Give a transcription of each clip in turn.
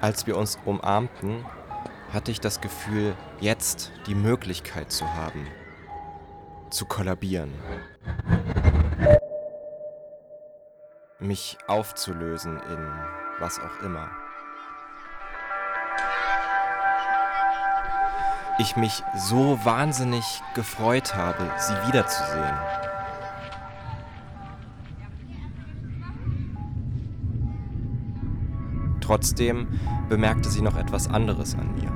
Als wir uns umarmten, hatte ich das Gefühl, jetzt die Möglichkeit zu haben, zu kollabieren. Mich aufzulösen in was auch immer. Ich mich so wahnsinnig gefreut habe, sie wiederzusehen. Trotzdem bemerkte sie noch etwas anderes an mir.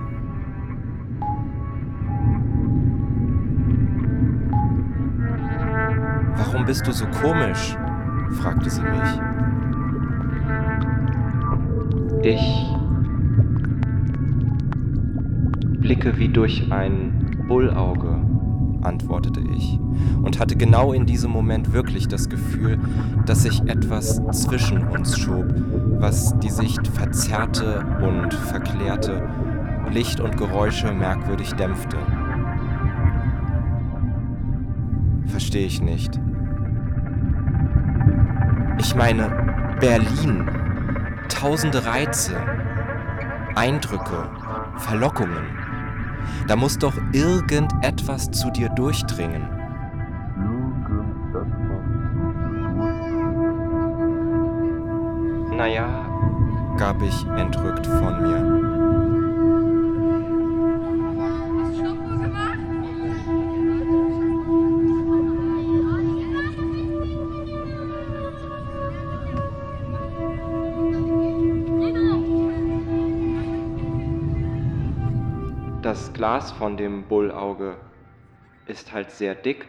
Warum bist du so komisch? fragte sie mich. Ich blicke wie durch ein Bullauge, antwortete ich und hatte genau in diesem Moment wirklich das Gefühl, dass sich etwas zwischen uns schob, was die Sicht verzerrte und verklärte, Licht und Geräusche merkwürdig dämpfte. Verstehe ich nicht. Ich meine, Berlin. Tausende Reize, Eindrücke, Verlockungen. Da muss doch irgendetwas zu dir durchdringen. Naja, gab ich entrückt von mir. Das Glas von dem Bullauge ist halt sehr dick